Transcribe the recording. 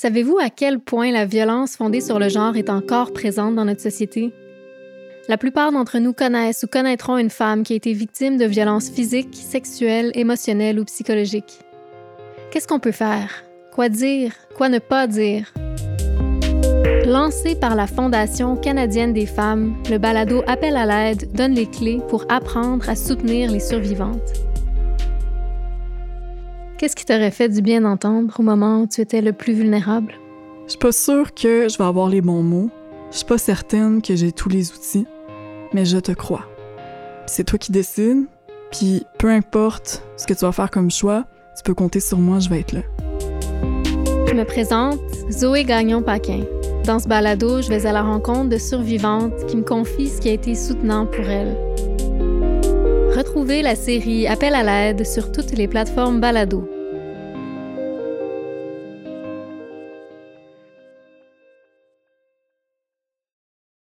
Savez-vous à quel point la violence fondée sur le genre est encore présente dans notre société? La plupart d'entre nous connaissent ou connaîtront une femme qui a été victime de violences physiques, sexuelles, émotionnelles ou psychologiques. Qu'est-ce qu'on peut faire? Quoi dire? Quoi ne pas dire? Lancé par la Fondation canadienne des femmes, le balado Appel à l'aide donne les clés pour apprendre à soutenir les survivantes. Qu'est-ce qui t'aurait fait du bien d'entendre au moment où tu étais le plus vulnérable? Je suis pas sûre que je vais avoir les bons mots. Je suis pas certaine que j'ai tous les outils. Mais je te crois. C'est toi qui décides. Puis peu importe ce que tu vas faire comme choix, tu peux compter sur moi, je vais être là. Je me présente, Zoé Gagnon-Paquin. Dans ce balado, je vais à la rencontre de survivantes qui me confient ce qui a été soutenant pour elles. Retrouvez la série Appel à l'aide sur toutes les plateformes balado.